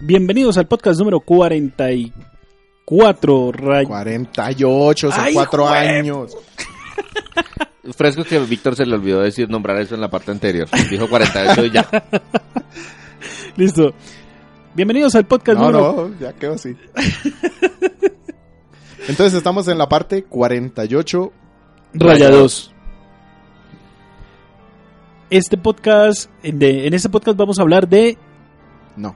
Bienvenidos al podcast número 44. Ray... 48, son ¡Ay, cuatro jue- años. Fresco que Víctor se le olvidó decir nombrar eso en la parte anterior. Dijo 48 y ya. Listo. Bienvenidos al podcast No, número... no, ya quedó así. Entonces estamos en la parte 48. Rayados. Este podcast, de, en este podcast vamos a hablar de... No.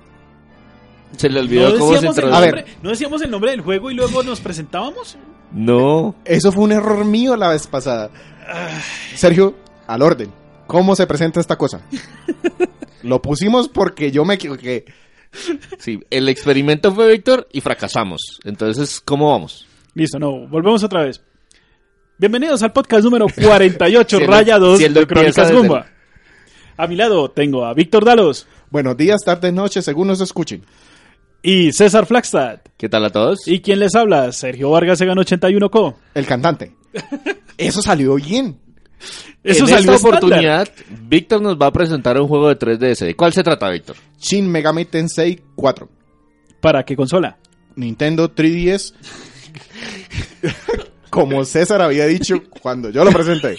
Se le olvidó ¿No cómo se decíamos, el. A ver. ¿No decíamos el nombre del juego y luego nos presentábamos? No. Eso fue un error mío la vez pasada. Sergio, al orden. ¿Cómo se presenta esta cosa? Lo pusimos porque yo me equivoqué. Sí, el experimento fue Víctor y fracasamos. Entonces, ¿cómo vamos? Listo, no, volvemos otra vez. Bienvenidos al podcast número 48, Si él- Rayados si él de Crónicas Gumba. A mi lado tengo a Víctor Dalos Buenos días, tardes, noches, según nos escuchen. Y César Flagstad. ¿Qué tal a todos? ¿Y quién les habla? Sergio Vargas Segan 81 Co. El cantante. Eso salió bien. Eso en salió esta estándar. oportunidad, Víctor nos va a presentar un juego de 3DS. ¿De cuál se trata, Víctor? Shin Megami Tensei 4. ¿Para qué consola? Nintendo 3DS. Como César había dicho cuando yo lo presenté.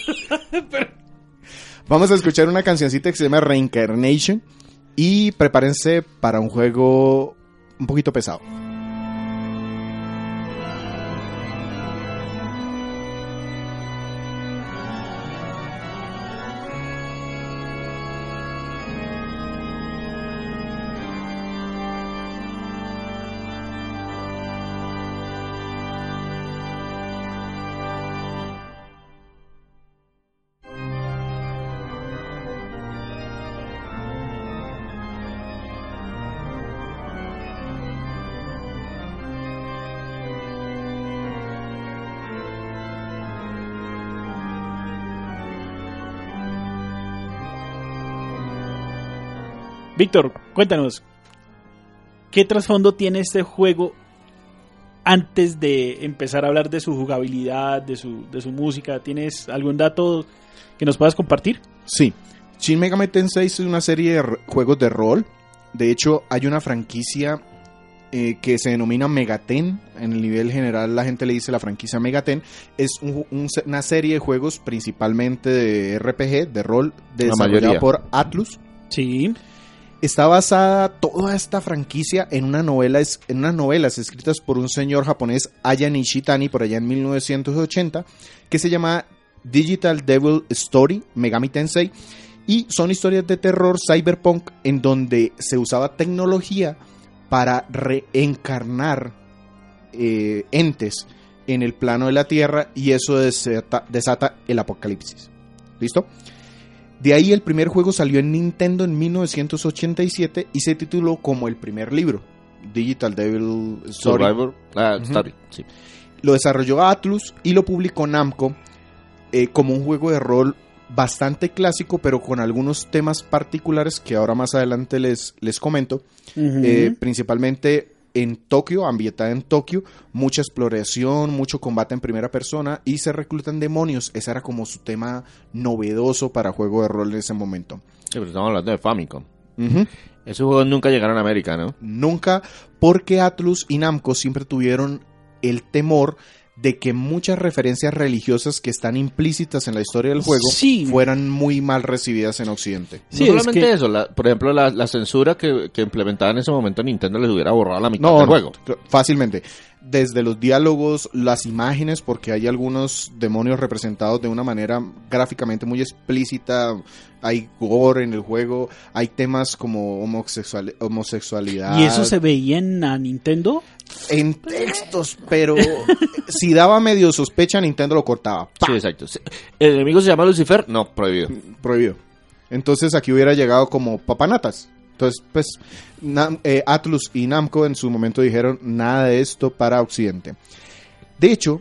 Vamos a escuchar una cancioncita que se llama Reincarnation. Y prepárense para un juego un poquito pesado. Víctor, cuéntanos. ¿Qué trasfondo tiene este juego antes de empezar a hablar de su jugabilidad, de su, de su música? ¿Tienes algún dato que nos puedas compartir? Sí. Shin Megami Tensei es una serie de juegos de rol. De hecho, hay una franquicia eh, que se denomina Megaten. En el nivel general, la gente le dice la franquicia Megaten. Es un- una serie de juegos principalmente de RPG, de rol, desarrollada por Atlus. Sí. Está basada toda esta franquicia en, una novela, en unas novelas escritas por un señor japonés, Aya Nishitani, por allá en 1980, que se llama Digital Devil Story, Megami Tensei, y son historias de terror cyberpunk en donde se usaba tecnología para reencarnar eh, entes en el plano de la Tierra y eso desata, desata el apocalipsis. ¿Listo? De ahí el primer juego salió en Nintendo en 1987 y se tituló como el primer libro, Digital Devil Story. Survivor. Ah. Story, sí. Lo desarrolló Atlus y lo publicó Namco eh, como un juego de rol bastante clásico, pero con algunos temas particulares que ahora más adelante les, les comento. Eh, principalmente en Tokio, ambientada en Tokio, mucha exploración, mucho combate en primera persona y se reclutan demonios. Ese era como su tema novedoso para juego de rol en ese momento. Sí, pero estamos hablando de Famicom. Esos juegos nunca llegaron a América, ¿no? Nunca, porque Atlus y Namco siempre tuvieron el temor de que muchas referencias religiosas que están implícitas en la historia del juego Sí. fueran muy mal recibidas en Occidente. Sí, no es solamente que- eso, la- por ejemplo, la, la censura que, que implementaba en ese momento Nintendo les hubiera borrado la mitad No, del no, juego. fácilmente. Desde los diálogos, las imágenes, porque hay algunos demonios representados de una manera gráficamente muy explícita. Hay gore en el juego, hay temas como homosexual- homosexualidad. ¿Y eso se veía en Nintendo? en textos, pero si daba medio sospecha, Nintendo lo cortaba. Sí, exacto. ¿El enemigo se llama Lucifer? No, prohibido. Prohibido. Entonces aquí hubiera llegado como papanatas. Entonces, pues, Nam- eh, Atlus y Namco en su momento dijeron nada de esto para Occidente. De hecho,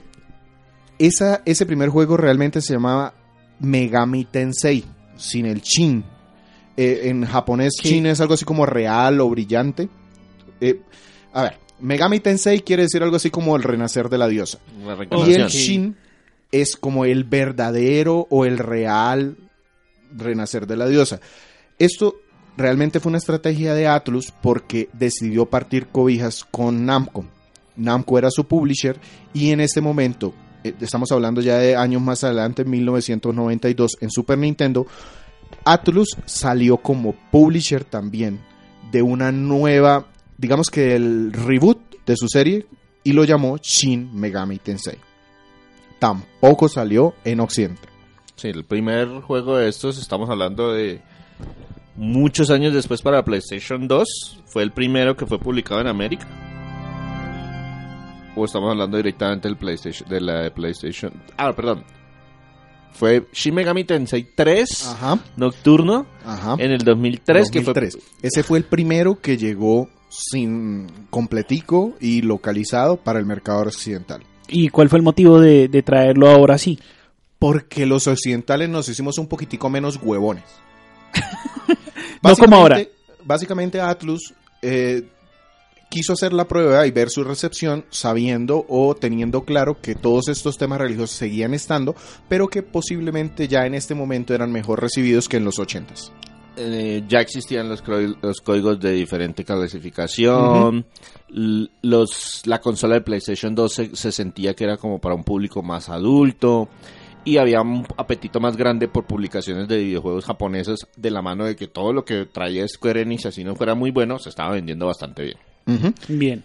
esa, ese primer juego realmente se llamaba Megami Tensei, sin el Shin. Eh, en japonés, ¿Qué? Shin es algo así como real o brillante. Eh, a ver, Megami Tensei quiere decir algo así como el renacer de la diosa. Y el Shin es como el verdadero o el real renacer de la diosa. Esto realmente fue una estrategia de Atlus porque decidió partir cobijas con Namco. Namco era su publisher y en este momento, estamos hablando ya de años más adelante, en 1992, en Super Nintendo, Atlus salió como publisher también de una nueva, digamos que el reboot de su serie y lo llamó Shin Megami Tensei. Tampoco salió en Occidente. Sí, el primer juego de estos, estamos hablando de muchos años después para PlayStation 2. Fue el primero que fue publicado en América. O estamos hablando directamente del PlayStation, de la de PlayStation. Ah, perdón. Fue Shin Megami Tensei 3 Ajá. Nocturno Ajá. en el 2003, que fue 2003. Ese fue el primero que llegó sin completico y localizado para el mercado occidental. ¿Y cuál fue el motivo de, de traerlo ahora sí? Porque los occidentales nos hicimos un poquitico menos huevones. No como ahora. Básicamente- Básicamente Atlus eh, quiso hacer la prueba y ver su recepción sabiendo o teniendo claro que todos estos temas religiosos seguían estando, pero que posiblemente ya en este momento eran mejor recibidos que en los ochentas. eh, ya existían los, códigos de diferente clasificación. Los, la consola de PlayStation 2 se, se sentía que era como para un público más adulto. Y había un apetito más grande por publicaciones de videojuegos japoneses de la mano de que todo lo que traía Square Enix, así no fuera muy bueno, se estaba vendiendo bastante bien. Bien.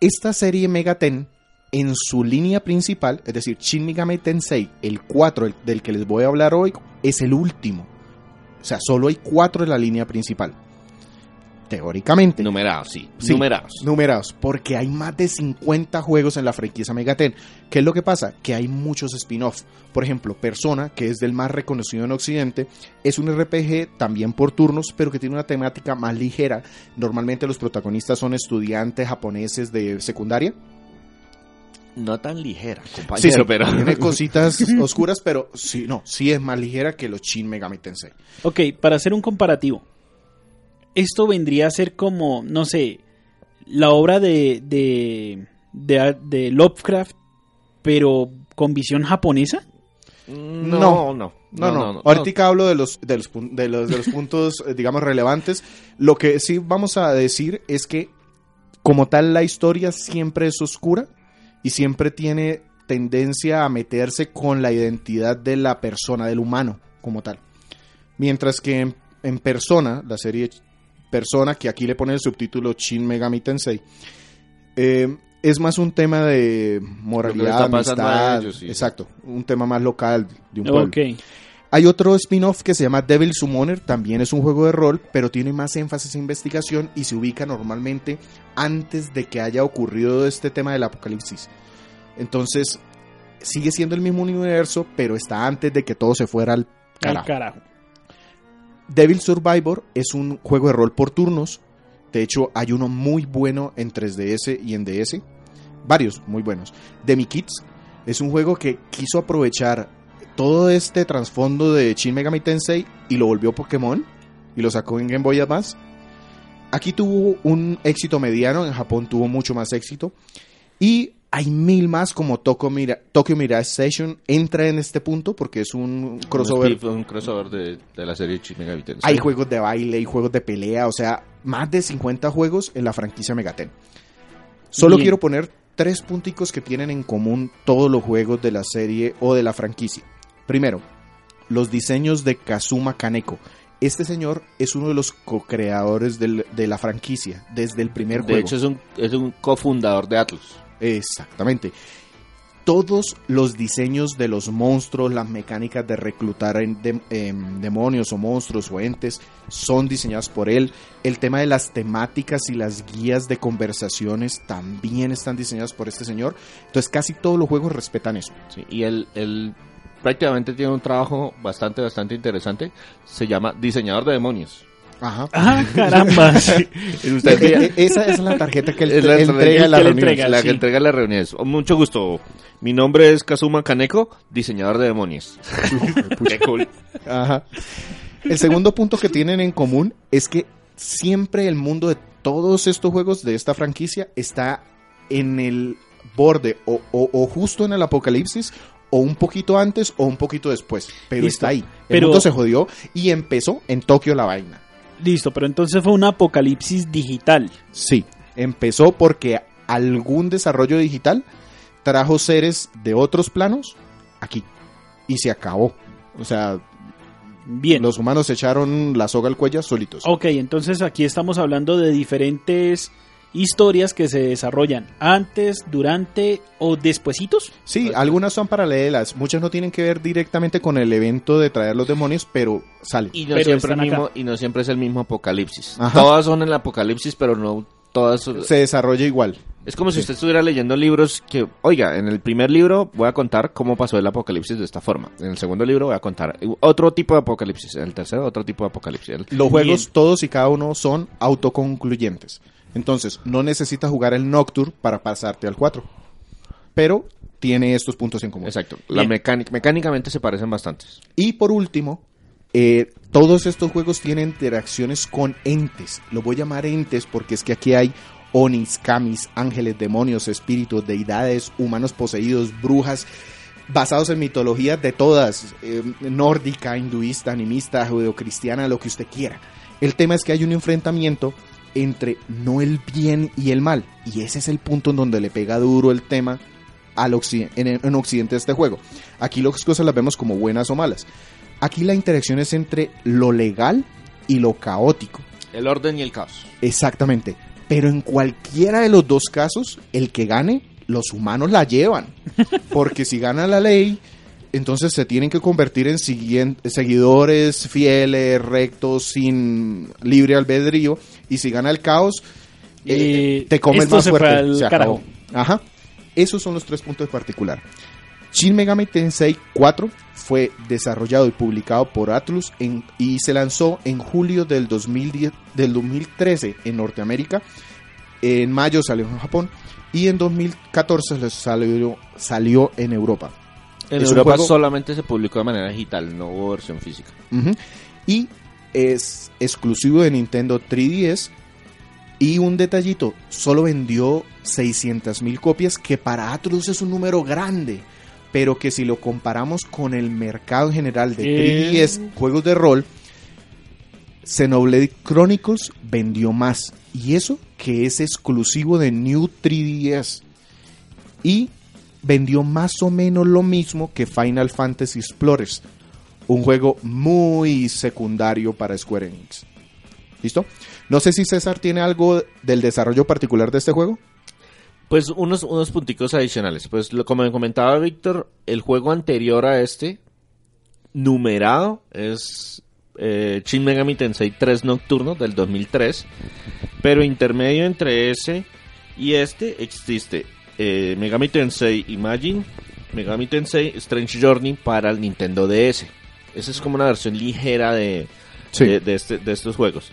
esta serie Megaten en su línea principal, es decir, Shin Megami Tensei, el 4 el- del que les voy a hablar hoy, es el último. O sea, solo hay 4 en la línea principal. Teóricamente. Numerados, sí. Sí, Numerados. Numerados, porque hay más de 50 juegos en la franquicia Megaten. ¿Qué es lo que pasa? Que hay muchos spin-off. Por ejemplo, Persona, que es del más reconocido en Occidente, es un RPG también por turnos, pero que tiene una temática más ligera. Normalmente los protagonistas son estudiantes japoneses de secundaria. No tan ligera, compañero, Sí, sí, pero... tiene cositas oscuras, pero sí, no, sí es más ligera que los Shin Megami Tensei. Ok, para hacer un comparativo. Esto vendría a ser como, no sé, la obra de, de, de, de Lovecraft, pero con visión japonesa. No, no. No, no. Ahorita hablo de los, de los, de los, de los puntos, eh, digamos, relevantes. Lo que sí vamos a decir es que, como tal, la historia siempre es oscura y siempre tiene tendencia a meterse con la identidad de la persona, del humano, como tal. Mientras que en, en Persona, la serie Persona, que aquí le pone el subtítulo Shin Megami Tensei, eh, es más un tema de moralidad, amistad, ellos, sí. exacto, un tema más local de un pueblo. Hay otro spin-off que se llama Devil Summoner, también es un juego de rol, pero tiene más énfasis en investigación y se ubica normalmente antes de que haya ocurrido este tema del apocalipsis. Entonces, sigue siendo el mismo universo, pero está antes de que todo se fuera al Al carajo. Devil Survivor es un juego de rol por turnos. De hecho, hay uno muy bueno en 3DS y en DS. Varios muy buenos. Demi Kids es un juego que quiso aprovechar todo este trasfondo de Shin Megami Tensei y lo volvió Pokémon y lo sacó en Game Boy Advance. Aquí tuvo un éxito mediano, en Japón tuvo mucho más éxito. Y hay mil más como Tokyo, Mira- Tokyo Mirage Station entra en este punto porque es un crossover Un, crossover de, de la serie Shin Megami Tensei. hay juegos de baile, hay juegos de pelea, o sea, más de 50 juegos en la franquicia Megaten. Solo Bien. quiero poner tres punticos que tienen en común todos los juegos de la serie o de la franquicia. Primero, los diseños de Kazuma Kaneko. Este señor es uno de los co-creadores de la franquicia desde el primer De juego. hecho, es un, es un cofundador de Atlus. Exactamente. Todos los diseños de los monstruos, las mecánicas de reclutar em, demonios o monstruos o entes son diseñados por él. El tema de las temáticas y las guías de conversaciones también están diseñadas por este señor. Entonces casi todos los juegos respetan eso. Sí, y él, él prácticamente tiene un trabajo bastante, bastante interesante. Se llama diseñador de demonios. Ajá. Ah, caramba. sí. Usted E- e- esa es la tarjeta que él, Es la entrega en la que le reunión. entrega. la sí. que entrega las reuniones. Oh, Mucho gusto. Mi nombre es Kazuma Kaneko, diseñador de demonios. Qué cool. Ajá. El segundo punto que tienen en común es que siempre el mundo de todos estos juegos de esta franquicia está en el borde o, o- o justo en el apocalipsis o un poquito antes o un poquito después, pero Listo. está ahí. El Pero- mundo se jodió y empezó en Tokio la vaina. Listo, pero entonces fue un apocalipsis digital. Sí, empezó porque algún desarrollo digital trajo seres de otros planos aquí y se acabó. O sea, Bien. los humanos echaron la soga al cuello solitos. Ok, entonces aquí estamos hablando de diferentes historias que se desarrollan antes, durante o despuesitos. Sí, algunas son paralelas, muchas no tienen que ver directamente con el evento de traer los demonios, pero sale. Y no, Pero siempre están el mismo, acá. y no siempre es el mismo apocalipsis. Ajá. Todas son el apocalipsis, pero no todas son- Se desarrolla igual. Es como si usted estuviera leyendo libros que, oiga, en el primer libro voy a contar cómo pasó el apocalipsis de esta forma. En el segundo libro voy a contar otro tipo de apocalipsis. En el tercero otro tipo de apocalipsis. El- Los juegos, Bien. todos y cada uno son autoconcluyentes. Entonces, no necesitas jugar el Nocturne para pasarte al 4. Pero tiene estos puntos en común. Exacto. La mecánica, mecánicamente se parecen bastantes. Y por último, eh, todos estos juegos tienen interacciones con entes. Lo voy a llamar entes porque es que aquí hay onis, kamis, ángeles, demonios, espíritus, deidades, humanos poseídos, brujas, basados en mitologías de todas, eh, nórdica, hinduista, animista, judeocristiana, lo que usted quiera. El tema es que hay un enfrentamiento entre no el bien y el mal. Y ese es el punto en donde le pega duro el tema al en, en Occidente de este juego. Aquí las cosas las vemos como buenas o malas. Aquí la interacción es entre lo legal y lo caótico. El orden y el caos. Exactamente. Pero en cualquiera de los dos casos, el que gane, los humanos la llevan. Porque si gana la ley, entonces se tienen que convertir en seguidores fieles, rectos, sin libre albedrío. Y si gana el caos, eh, Eh, te come el esto más se fue fuerte. al Se acabó. carajo. Ajá. Esos son los tres puntos en particular. Shin Megami Tensei 4 fue desarrollado y publicado por Atlus en- y se lanzó en julio del, 2010, del 2013 en Norteamérica. En mayo salió en Japón y en 2014 les salió, salió en Europa. En Es Europa juego- solamente se publicó de manera digital, no hubo versión física. Y es exclusivo de Nintendo 3DS. Y un detallito, solo vendió 600 mil copias, que para Atlus es un número grande. Pero que si lo comparamos con el mercado en general de Eh. 3DS, juegos de rol, Xenoblade Chronicles vendió más. Y eso que es exclusivo de New 3DS. Y vendió más o menos lo mismo que Final Fantasy Explorers. Un juego muy secundario para Square Enix. ¿Listo? No sé si César tiene algo del desarrollo particular de este juego. Pues unos, unos punticos adicionales. Pues lo, como comentaba Víctor, el juego anterior a este, numerado, es eh, Shin Megami Tensei 3 Nocturno del 2003. Pero intermedio entre ese y este existe eh, Megami Tensei Imagine, Megami Tensei Strange Journey para el Nintendo DS. Esa es como una versión ligera de, Sí. de, de este- de estos juegos.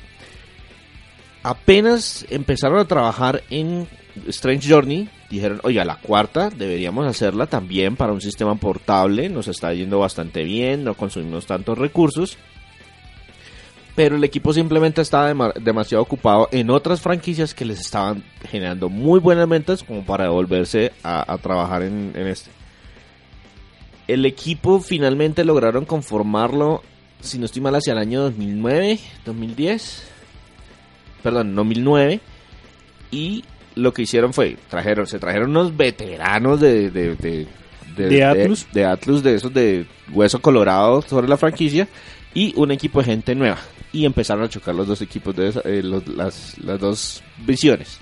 Apenas empezaron a trabajar en Strange Journey, dijeron, oiga, la cuarta deberíamos hacerla también para un sistema portable, nos está yendo bastante bien, no consumimos tantos recursos. Pero el equipo simplemente estaba dema- demasiado ocupado en otras franquicias que les estaban generando muy buenas ventas como para devolverse a, a trabajar en, en este. El equipo finalmente lograron conformarlo, si no estoy mal, hacia el año 2009, 2010. Perdón, 2009. Y lo que hicieron fue, trajeron, se trajeron unos veteranos de, de, de, ¿De Atlus? de Atlus, de esos de hueso colorado sobre la franquicia, y un equipo de gente nueva. Y empezaron a chocar los dos equipos, de esa- eh, los- las, las dos visiones.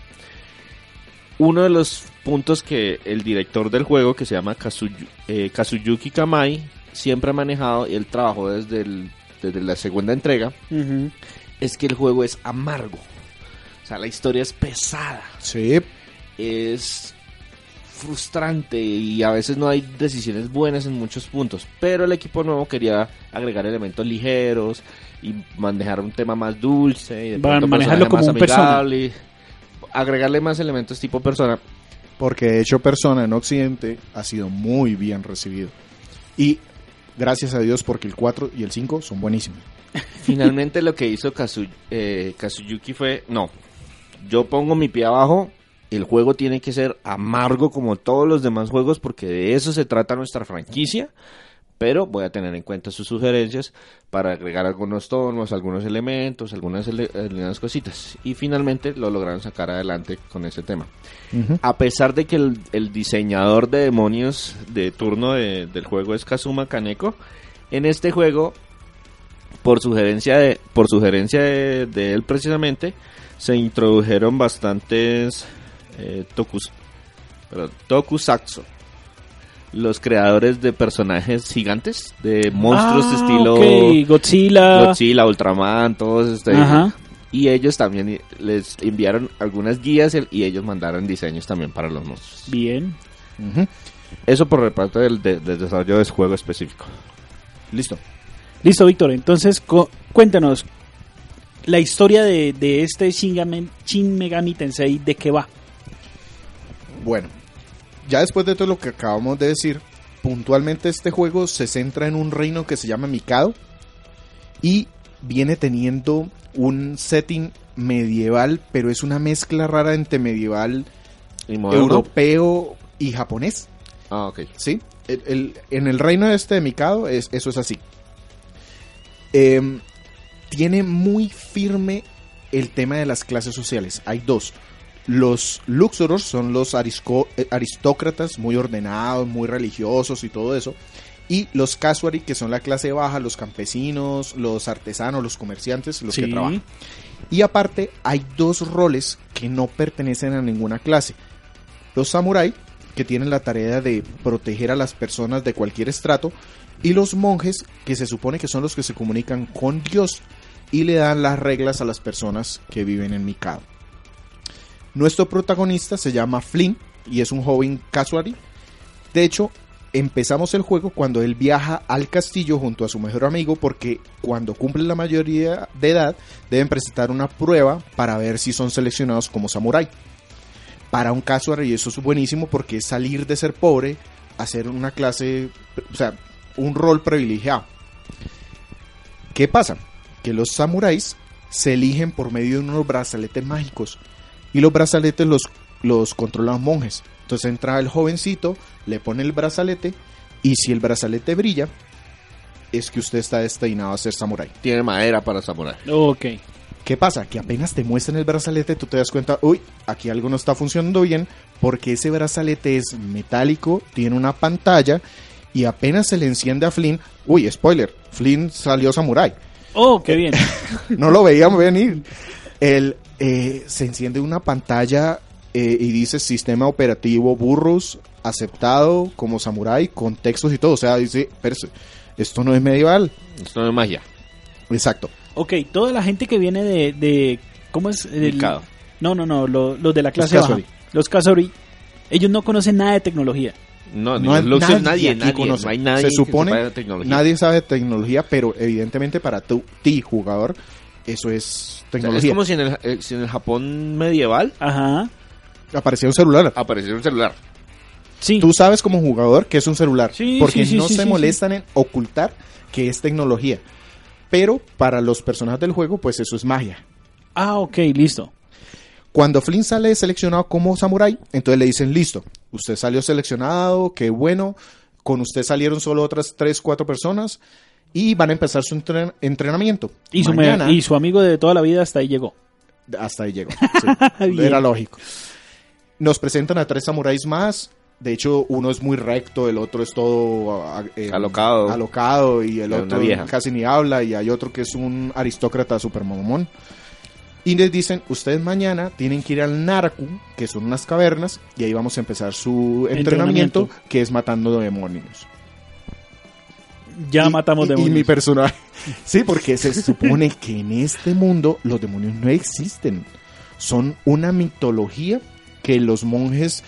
Uno de los puntos que el director del juego, que se llama Kazuyu- eh, Kazuyuki Kamai, siempre ha manejado, y él trabajó desde, el- desde la segunda entrega, es que el juego es amargo. O sea, la historia es pesada Sí. es frustrante y a veces no hay decisiones buenas en muchos puntos. Pero el equipo nuevo quería agregar elementos ligeros y manejar un tema más dulce y de manejarlo personaje como un Persona. amigable, Agregarle más elementos tipo persona. Porque de hecho Persona en Occidente ha sido muy bien recibido. Y gracias a Dios porque el 4 y el 5 son buenísimos. Finalmente lo que hizo Kazu- eh, Kazuyuki fue, no, yo pongo mi pie abajo, el juego tiene que ser amargo como todos los demás juegos porque de eso se trata nuestra franquicia, pero voy a tener en cuenta sus sugerencias para agregar algunos tonos, algunos elementos, algunas, ele- algunas cositas. Y finalmente lo lograron sacar adelante con ese tema. A pesar de que el, el diseñador de demonios de turno de- del juego es Kazuma Kaneko, en este juego, por sugerencia de, por sugerencia de, de él precisamente, se introdujeron bastantes eh, tokus, perdón, tokusatsu. Los creadores de personajes gigantes, de monstruos de Ah, estilo Godzilla. Godzilla, Ultraman, todos este, Ajá. y ellos también les enviaron algunas guías y ellos mandaron diseños también para los monstruos. Bien. Eso por parte del, de- del desarrollo de ese juego específico. Listo. Listo, Víctor. Entonces, cu- cuéntanos la historia de, de este Shin Megami, Shin Megami Tensei, ¿de qué va? Bueno, ya después de todo lo que acabamos de decir, puntualmente este juego se centra en un reino que se llama Mikado y viene teniendo un setting medieval, pero es una mezcla rara entre medieval europeo y japonés. Ah, ok. ¿sí? El- el- en el reino este de Mikado es, eso es así. Em, tiene muy firme el tema de las clases sociales. Hay dos. Los Luxoros son los arisco- eh, aristócratas muy ordenados, muy religiosos y todo eso. Y los Casuari, que son la clase baja, los campesinos, los artesanos, los comerciantes, los que trabajan. Y aparte, hay dos roles que no pertenecen a ninguna clase. Los samurai, que tienen la tarea de proteger a las personas de cualquier estrato, y los monjes, que se supone que son los que se comunican con Dios y le dan las reglas a las personas que viven en Mikado. Nuestro protagonista se llama Flynn y es un joven casuari. De hecho, empezamos el juego cuando él viaja al castillo junto a su mejor amigo porque cuando cumplen la mayoría de edad deben presentar una prueba para ver si son seleccionados como samurái. Para un casuari eso es buenísimo porque es salir de ser pobre a ser una clase, o sea, un rol privilegiado. ¿Qué pasa? Que los samuráis se eligen por medio de unos brazaletes mágicos y los brazaletes los, los controlan monjes. Entonces entra el jovencito, le pone el brazalete y si el brazalete brilla, es que usted está destinado a ser samurái. Tiene madera para samurai. Ok. ¿Qué pasa? Que apenas te muestran el brazalete, tú te das cuenta, uy, aquí algo no está funcionando bien, porque ese brazalete es metálico, tiene una pantalla, y apenas se le enciende a Flynn, uy, spoiler, Flynn salió samurái. Oh, qué bien. No lo veíamos venir. Él eh, se enciende una pantalla eh, y dice sistema operativo burros, aceptado como samurái, con textos y todo. O sea, dice, pero esto no es medieval. Esto no es magia. Exacto. ok, toda la gente que viene de... de ¿Cómo es? El- no, no, no, lo- los de la clase Los baja. Los Kasori. Ellos no conocen nada de tecnología. No, ni No hay los Luxor, nadie nadie, conoce. no hay nadie Se que supone sepa de tecnología. Nadie sabe de tecnología, pero evidentemente para tu, ti, jugador, eso es O sea, tecnología. es como si en, el, eh, si en el Japón medieval Ajá. Apareció un celular. apareciera un celular. Sí. Tú sabes como jugador que es un celular, Sí, porque sí, sí, no sí, se sí, molestan en ocultar que es tecnología. Pero para los personajes del juego, pues eso es magia. Ah, ok, listo. Cuando Flynn sale seleccionado como samurái, entonces le dicen, listo, usted salió seleccionado, qué bueno, con usted salieron solo otras 3, 4 personas y van a empezar su entren- entrenamiento. Y su, Mañana- y su amigo de toda la vida hasta ahí llegó. Hasta ahí llegó. sí. Era lógico. Nos presentan a tres samuráis más. De hecho, uno es muy recto, el otro es todo eh, Alocado. alocado y el otro vieja. casi ni habla y hay otro que es un aristócrata super mamón. Y les dicen, ustedes mañana tienen que ir al Naraku, que son unas cavernas, y ahí vamos a empezar su entrenamiento, Entrenamiento. que es matando demonios. Ya Y- matamos y- demonios. Y mi personaje. Sí, porque se supone que en este mundo los demonios no existen. Son una mitología que los monjes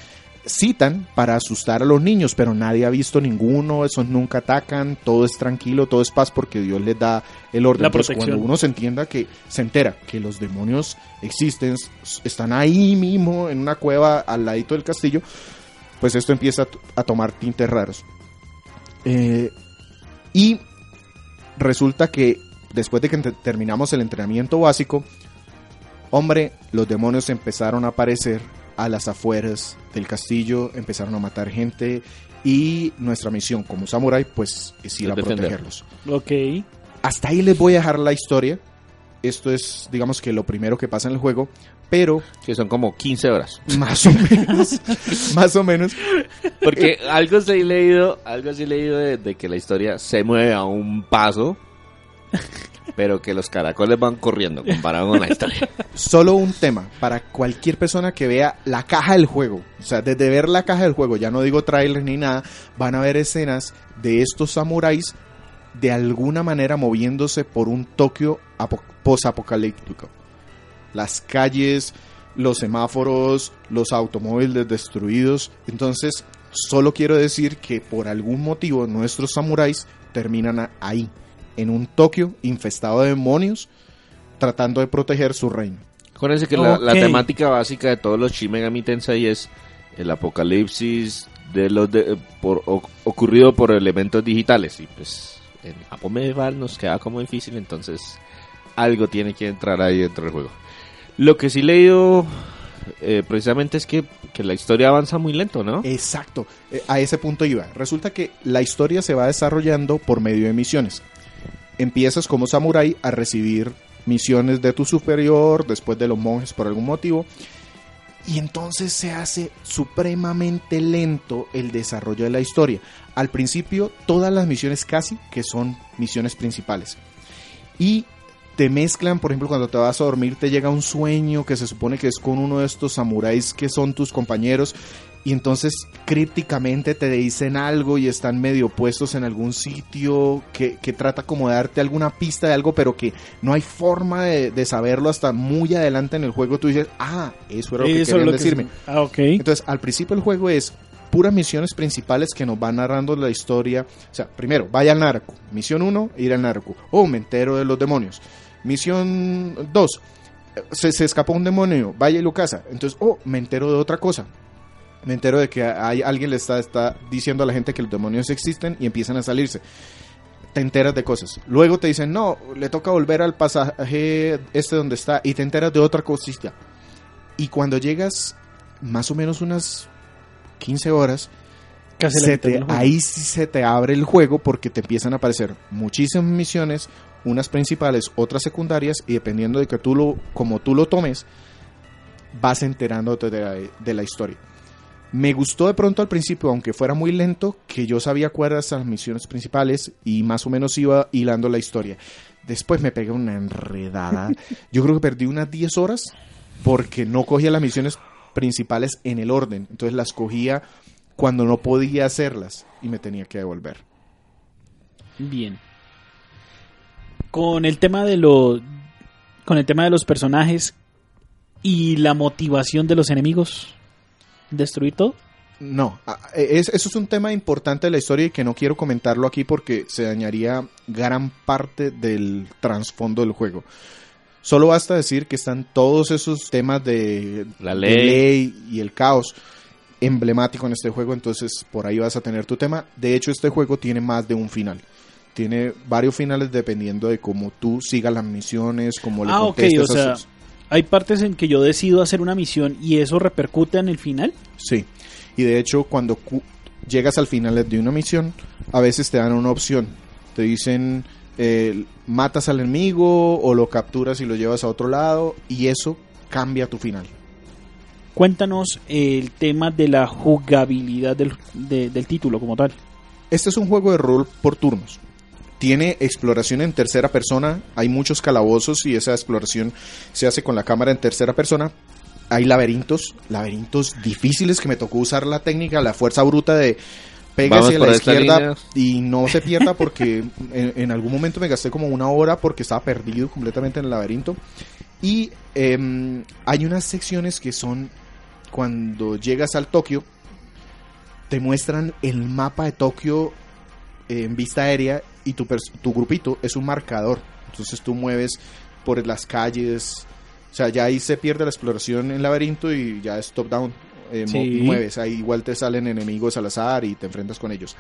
citan para asustar a los niños, pero nadie ha visto ninguno, esos nunca atacan, todo es tranquilo, todo es paz porque Dios les da el orden. La Entonces, protección. cuando uno se entienda que se entera que los demonios existen, están ahí mismo en una cueva al ladito del castillo, pues esto empieza a tomar tintes raros. Eh, y resulta que después de que terminamos el entrenamiento básico, hombre, los demonios empezaron a aparecer a las afueras del castillo, empezaron a matar gente y nuestra misión como samurai pues es ir a defender. protegerlos. Ok. Hasta ahí les voy a dejar la historia. Esto es, digamos que lo primero que pasa en el juego, pero Que son como 15 horas. más o menos, más o menos, Porque algo sí he leído, algo sí he leído de, de que la historia se mueve a un paso, pero que los caracoles van corriendo comparado con la historia. solo un tema para cualquier persona que vea la caja del juego. O sea, desde ver la caja del juego, ya no digo trailers ni nada, van a ver escenas de estos samuráis de alguna manera moviéndose por un Tokio apo- posapocalíptico. Las calles, los semáforos, los automóviles destruidos. Entonces, solo quiero decir que por algún motivo nuestros samuráis terminan ahí, en un Tokio infestado de demonios, tratando de proteger su reino. Acuérdense que la, la Ok. temática básica de todos los Shin Megami Tensei es el apocalipsis de los de- por, o- ocurrido por elementos digitales y pues en Japón medieval nos queda como difícil entonces algo tiene que entrar ahí dentro del juego. Lo que sí leído eh, precisamente es que, que la historia avanza muy lento, ¿no? Exacto, eh, a ese punto iba. Resulta que la historia se va desarrollando por medio de misiones. Empiezas como samurái a recibir misiones de tu superior, después de los monjes por algún motivo, y entonces se hace supremamente lento el desarrollo de la historia. Al principio, todas las misiones casi que son misiones principales. Y te mezclan, por ejemplo, cuando te vas a dormir, te llega un sueño que se supone que es con uno de estos samuráis que son tus compañeros. Y entonces crípticamente te dicen algo y están medio puestos en algún sitio que, que trata como de darte alguna pista de algo, pero que no hay forma de, de saberlo hasta muy adelante en el juego. Tú dices, ah, eso era lo que querían lo decirme. Ah, ok. Entonces, al principio del juego es puras misiones principales que nos van narrando la historia. O sea, primero, vaya al narco. Misión 1, ir al narco. Oh, me entero de los demonios. Misión 2, se, se escapó un demonio, vaya y lo. Entonces, oh, me entero de otra cosa. Me entero de que hay, alguien le está, está diciendo a la gente que los demonios existen y empiezan a salirse. Te enteras de cosas. Luego te dicen, no, le toca volver al pasaje este donde está y te enteras de otra cosita. Y cuando llegas más o menos unas 15 horas, Casi se te- ahí sí se te abre el juego porque te empiezan a aparecer muchísimas misiones, unas principales, otras secundarias, y dependiendo de que tú lo, como tú lo tomes, vas enterándote de la, de la historia. Me gustó de pronto al principio, aunque fuera muy lento, que yo sabía cuáles eran las misiones principales y más o menos iba hilando la historia. Después me pegué una enredada. Yo creo que perdí unas 10 horas porque no cogía las misiones principales en el orden. Entonces las cogía cuando no podía hacerlas y me tenía que devolver. Bien. Con el tema de los con el tema de los personajes y la motivación de los enemigos, destruir todo. No, a- es- eso es un tema importante de la historia y que no quiero comentarlo aquí porque se dañaría gran parte del trasfondo del juego. Solo basta decir que están todos esos temas de La de ley. ley y el caos emblemático en este juego, entonces por ahí vas a tener tu tema. De hecho, este juego tiene más de un final. Tiene varios finales dependiendo de cómo tú sigas las misiones, cómo le Ah, ok, contestes o a sea, sus- hay partes en que yo decido hacer una misión y eso repercute en el final. Sí. Y de hecho, cuando cu- llegas al final de una misión, a veces te dan una opción. Te dicen, eh, matas al enemigo o lo capturas y lo llevas a otro lado y eso cambia tu final. Cuéntanos el tema de la jugabilidad del, de- del título como tal. Este es un juego de rol por turnos. Tiene exploración en tercera persona, hay muchos calabozos y esa exploración se hace con la cámara en tercera persona. Hay laberintos, laberintos difíciles que me tocó usar la técnica, la fuerza bruta de hacia por la izquierda y no se pierda porque en, en algún momento me gasté como una hora porque estaba perdido completamente en el laberinto. Y em, hay unas secciones que son cuando llegas al Tokio, te muestran el mapa de Tokio en vista aérea y tu, tu grupito es un marcador. Entonces tú mueves por las calles. O sea, ya ahí se pierde la exploración en laberinto y ya es top down. Eh, Sí. Mueves, ahí igual te salen enemigos al azar y te enfrentas con ellos.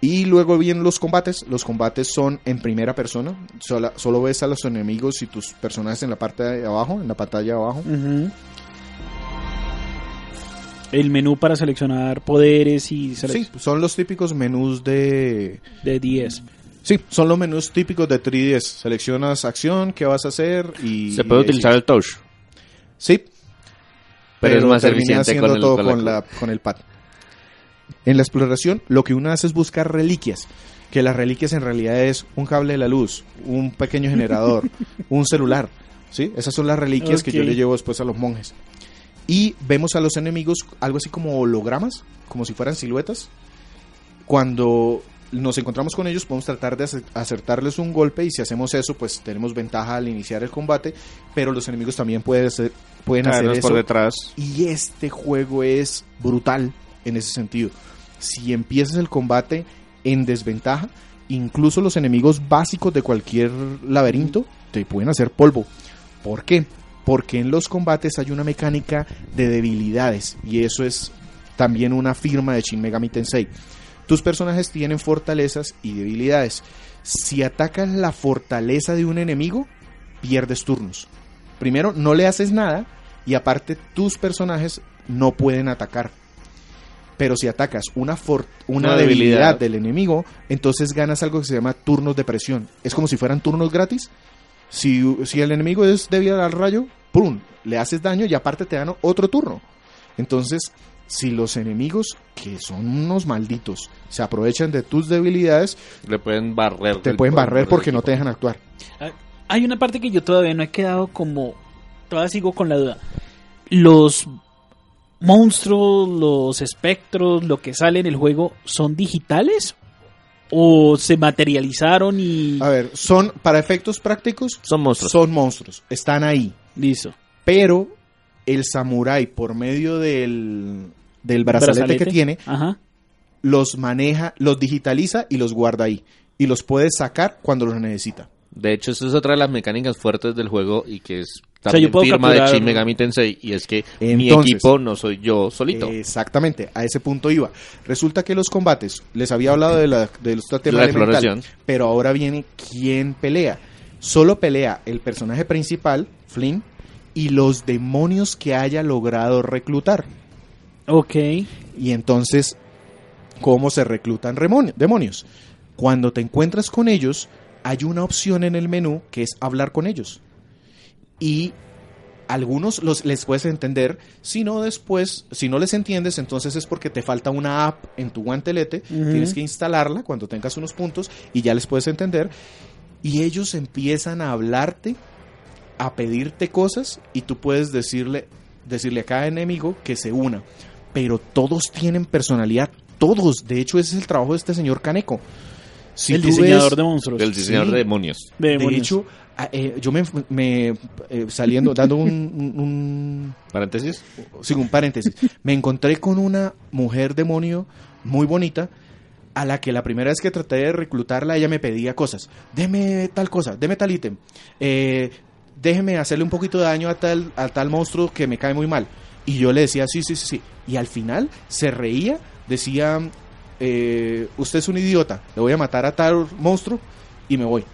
Y luego vienen los combates. Los combates son en primera persona. Sola- solo ves a los enemigos y tus personajes en la parte de abajo, en la pantalla de abajo. El menú para seleccionar poderes y Sí, son los típicos menús de... de 10. Sí, son los menús típicos de 3DS. Seleccionas acción, qué vas a hacer y... Se puede y utilizar el touch. Sí, Pero es más eficiente haciendo con el- todo con la- con, la- con el pad. En la exploración, lo que uno hace es buscar reliquias. Que las reliquias en realidad es un cable de la luz, un pequeño generador, un celular. ¿sí? Esas son las reliquias que yo le llevo después a los monjes. Y vemos a los enemigos algo así como hologramas, como si fueran siluetas. Cuando nos encontramos con ellos podemos tratar de ace- acertarles un golpe y si hacemos eso pues tenemos ventaja al iniciar el combate, pero los enemigos también pueden hacer, pueden hacer eso por detrás. y este juego es brutal en ese sentido. Si empiezas el combate en desventaja, incluso los enemigos básicos de cualquier laberinto te pueden hacer polvo. ¿Por qué? Porque en los combates hay una mecánica de debilidades y eso es también una firma de Shin Megami Tensei. Tus personajes tienen fortalezas y debilidades. Si atacas la fortaleza de un enemigo, pierdes turnos. Primero, no le haces nada y aparte tus personajes no pueden atacar. Pero si atacas una, for- una, Una debilidad. debilidad. del enemigo, entonces ganas algo que se llama turnos de presión. Es como si fueran turnos gratis. Si, si el enemigo es débil al rayo, ¡pum! Le haces daño y aparte te dan otro turno. Entonces, si los enemigos, que son unos malditos, se aprovechan de tus debilidades, Le pueden barrer. te pueden barrer porque no te dejan actuar. Ah, Hay una parte que yo todavía no he quedado como. Todavía sigo con la duda. Los monstruos, los espectros, lo que sale en el juego, ¿son digitales? ¿O se materializaron y. A ver, son, para efectos prácticos, Son monstruos. son monstruos, están ahí. Listo. Pero el samurái, por medio del, del brazalete, que tiene, Ajá. los maneja, los digitaliza y los guarda ahí. Y los puede sacar cuando los necesita. De hecho, esa es otra de las mecánicas fuertes del juego y que es sea, también yo puedo firma capturar- de Shin Megami Tensei y es que mi equipo no soy yo solito. Exactamente, a ese punto iba. Resulta que los combates, les había hablado de la, otro tema La elemental, exploración. pero ahora viene quién pelea. Solo pelea el personaje principal, Flynn, y los demonios que haya logrado reclutar. Ok. Y entonces, ¿cómo se reclutan demonios? Cuando te encuentras con ellos, hay una opción en el menú que es hablar con ellos. Y algunos los, les puedes entender, si no después, si no les entiendes, entonces es porque te falta una app en tu guantelete, tienes que instalarla cuando tengas unos puntos y ya les puedes entender. Y ellos empiezan a hablarte, a pedirte cosas y tú puedes decirle, decirle a cada enemigo que se una. Pero todos tienen personalidad, todos. De hecho, ese es el trabajo de este señor Kaneko. Si el diseñador ves- de monstruos. El diseñador sí. de demonios. De de demonios. hecho, a- eh, yo me, me, eh, saliendo, dando un, un- un- Paréntesis. sí, un paréntesis, me encontré con una mujer demonio muy bonita a la que la primera vez que traté de reclutarla ella me pedía cosas. Deme tal cosa, deme tal ítem. Eh, déjeme hacerle un poquito de daño a tal, a tal monstruo que me cae muy mal. Y yo le decía, sí, sí, sí, sí. Y al final se reía, decía, eh, usted es un idiota, le voy a matar a tal monstruo y me voy.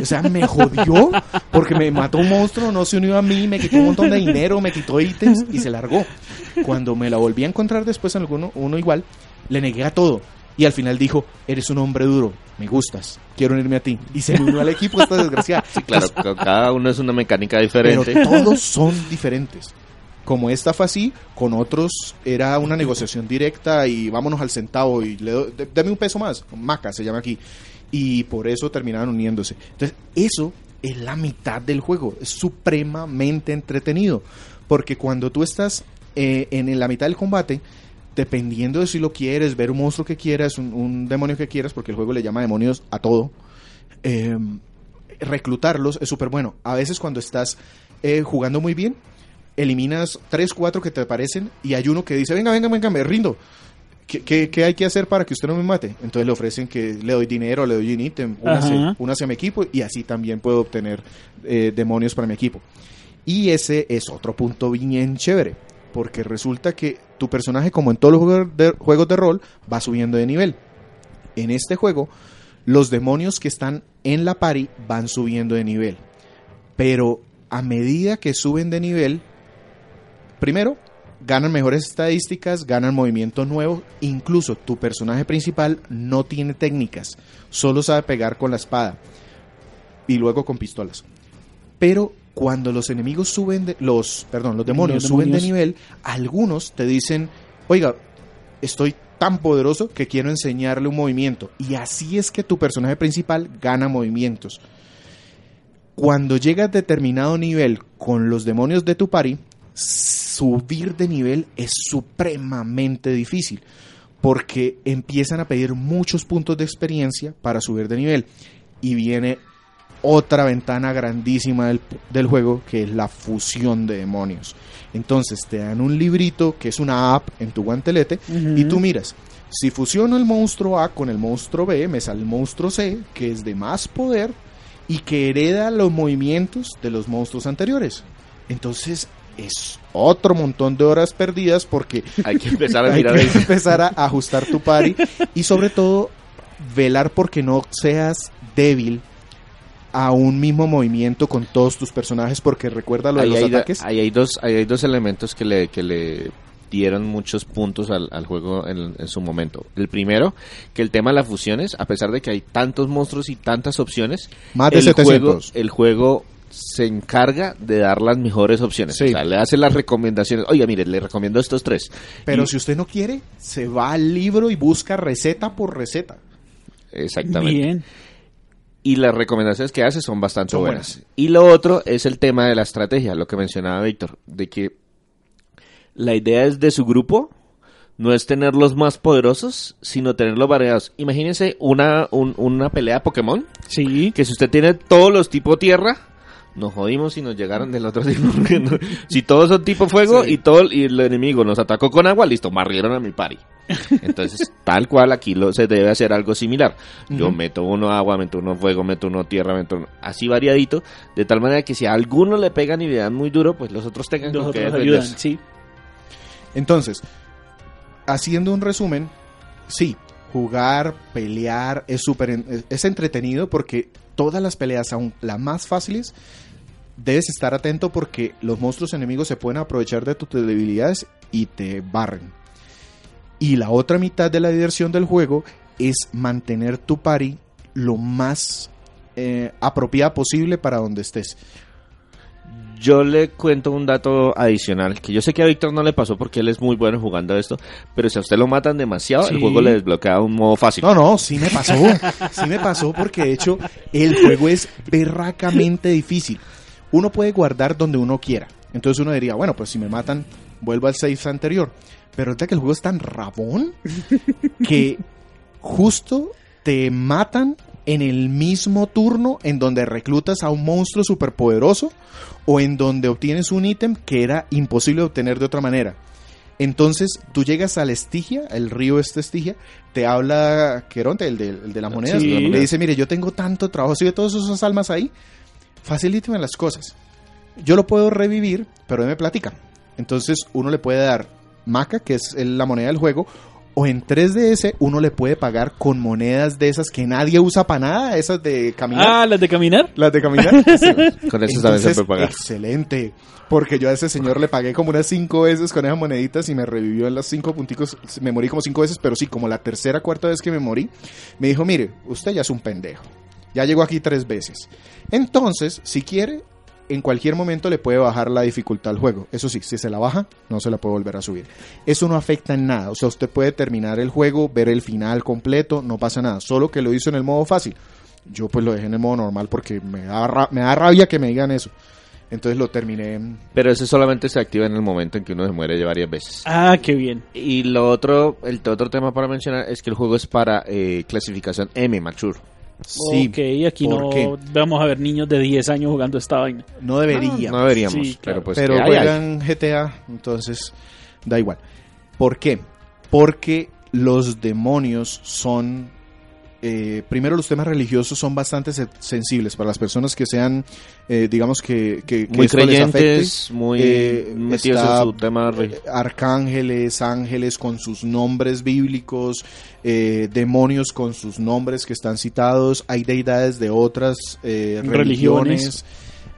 O sea, me jodió porque me mató un monstruo, no se unió a mí, me quitó un montón de dinero, me quitó ítems y se largó. Cuando me la volví a encontrar después en alguno, uno igual, le negué a todo. Y al final dijo, eres un hombre duro, me gustas, quiero unirme a ti. Y se unió al equipo esta desgraciada. Sí, claro, ca- cada uno es una mecánica Pero diferente. todos son diferentes. Como esta fue así, con otros era una negociación directa y vámonos al centavo y le doy, deme un peso más, maca se llama aquí. Y por eso terminaron uniéndose. Entonces, eso es la mitad del juego. Es supremamente entretenido. Porque cuando tú estás eh, en la mitad del combate, dependiendo de si lo quieres, ver un monstruo que quieras, un, un demonio que quieras, porque el juego le llama demonios a todo, eh, reclutarlos es súper bueno. A veces cuando estás eh, jugando muy bien, eliminas 3, 4 que te aparecen y hay uno que dice, venga, venga, venga, me rindo. ¿Qué, qué, qué hay que hacer para que usted no me mate? Entonces le ofrecen que le doy dinero, le doy un ítem, únase, a mi equipo y así también puedo obtener eh, demonios para mi equipo. Y ese es otro punto bien chévere, porque resulta que tu personaje, como en todos los juegos de, juegos de rol, va subiendo de nivel. En este juego, los demonios que están en la party van subiendo de nivel. Pero a medida que suben de nivel, primero, ganan mejores estadísticas, ganan movimiento nuevo, incluso tu personaje principal no tiene técnicas, solo sabe pegar con la espada y luego con pistolas. Pero cuando los enemigos suben de, los, perdón, los demonios, Los suben de demonios. nivel, algunos te dicen, "Oiga, estoy tan poderoso que quiero enseñarle un movimiento." Y así es que tu personaje principal gana movimientos. Cuando llegas a determinado nivel con los demonios de tu party, subir de nivel es supremamente difícil porque empiezan a pedir muchos puntos de experiencia para subir de nivel y viene otra ventana grandísima del, del juego que es la fusión de demonios. Entonces te dan un librito que es una app en tu guantelete y tú miras, si fusiono el monstruo A con el monstruo B, me sale el monstruo C, que es de más poder y que hereda los movimientos de los monstruos anteriores. Entonces es otro montón de horas perdidas porque Hay que empezar a hay mirar que eso. empezar a ajustar tu party y sobre todo velar porque no seas débil a un mismo movimiento con todos tus personajes porque recuerda lo de Ahí los hay, ataques. ahí hay dos, ahí hay dos elementos que le, que le dieron muchos puntos al, al juego en, en su momento. El primero, que el tema de las fusiones, a pesar de que hay tantos monstruos y tantas opciones, Más de el 700. juego, el juego se encarga de dar las mejores opciones. Sí. O sea, le hace las recomendaciones. Oiga, mire, le recomiendo estos tres. Pero Y- si usted no quiere, se va al libro y busca receta por receta. Exactamente. Bien. y las recomendaciones que hace son bastante Son buenas. buenas. Y lo otro es el tema de la estrategia, lo que mencionaba Víctor, de que la idea es de su grupo no es tener los más poderosos, sino tenerlos variados. Imagínense una, un- una pelea de Pokémon, Sí. que si usted tiene todos los tipo tierra, nos jodimos si nos llegaron del otro tipo. no- si todos son tipo fuego Sí. y todo y el enemigo nos atacó con agua, listo, barrieron a mi pari. Entonces, tal cual aquí lo, se debe hacer algo similar. Yo meto uno agua, meto uno fuego, meto uno tierra, meto uno... Así variadito, de tal manera que si a alguno le pegan y le dan muy duro, pues los otros tengan Los otros ayudan, sí. Entonces, haciendo un resumen, sí, jugar, pelear es súper es entretenido porque todas las peleas, aun las más fáciles, debes estar atento porque los monstruos enemigos se pueden aprovechar de tus debilidades y te barren. Y la otra mitad de la diversión del juego es mantener tu party lo más eh, apropiada posible para donde estés. Yo le cuento un dato adicional, que yo sé que a Víctor no le pasó porque él es muy bueno jugando esto, pero si a usted lo matan demasiado, el juego le desbloquea un modo fácil. No, no, sí me pasó. Sí me pasó porque de hecho el juego es berracamente difícil. Uno puede guardar donde uno quiera. Entonces uno diría, bueno, pues si me matan, vuelvo al save anterior. Pero ahorita que el juego es tan rabón que justo te matan en el mismo turno en donde reclutas a un monstruo superpoderoso o en donde obtienes un ítem que era imposible obtener de otra manera. Entonces tú llegas a la Estigia, el río este Estigia, te habla Queronte, el de, el de las monedas, Sí. le dice, mire, yo tengo tanto trabajo, si ve todas esas almas ahí, facilíteme las cosas. Yo lo puedo revivir, pero él me platica. Entonces uno le puede dar maca, que es la moneda del juego, o en 3DS uno le puede pagar con monedas de esas que nadie usa para nada, esas de caminar. Ah, las de caminar. Las de caminar. Sí. Con eso también se puede pagar. excelente. Porque yo a ese señor le pagué como unas cinco veces con esas moneditas y me revivió en las cinco punticos. Me morí como cinco veces, pero sí, como la tercera, cuarta vez que me morí, me dijo, mire, usted ya es un pendejo. Ya llegó aquí tres veces. Entonces, si quiere, en cualquier momento le puede bajar la dificultad al juego. Eso sí, si se la baja, no se la puede volver a subir. Eso no afecta en nada. O sea, usted puede terminar el juego, ver el final completo, no pasa nada. Solo que lo hizo en el modo fácil. Yo pues lo dejé en el modo normal porque me da, ra- me da rabia que me digan eso. Entonces lo terminé en... Pero ese solamente se activa en el momento en que uno se muere ya varias veces. Ah, qué bien. Y lo otro, el otro tema para mencionar es que el juego es para eh, clasificación M, Mature. Sí, ok, aquí ¿por no qué? vamos a ver niños de 10 años jugando esta vaina. no debería. No deberíamos, Sí, claro. pero pues pero hay, juegan GTA, entonces da igual. ¿Por qué? Porque los demonios son... eh, primero los temas religiosos son bastante se- sensibles para las personas que sean, eh, digamos que, que, que muy esto les afecte. creyentes, muy Eh, metidos está- en su tema re- Eh, arcángeles, ángeles con sus nombres bíblicos, eh, demonios con sus nombres que están citados, hay deidades de otras eh, Religiones. religiones.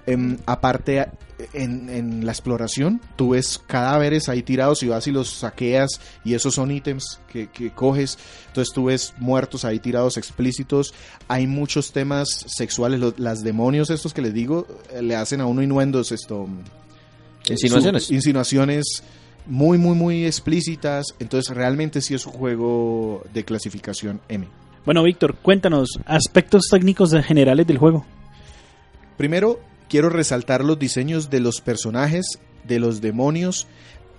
Em, aparte, en, en la exploración, tú ves cadáveres ahí tirados y vas y los saqueas y esos son ítems que, que coges. Entonces tú ves muertos ahí tirados explícitos. Hay muchos temas sexuales. Los, las demonios estos que les digo eh, le hacen a uno innuendos esto... eh, Insinuaciones. su- insinuaciones muy, muy, muy explícitas. Entonces realmente sí es un juego de clasificación M. Bueno, Víctor, cuéntanos aspectos técnicos generales del juego. Primero, quiero resaltar los diseños de los personajes, de los demonios.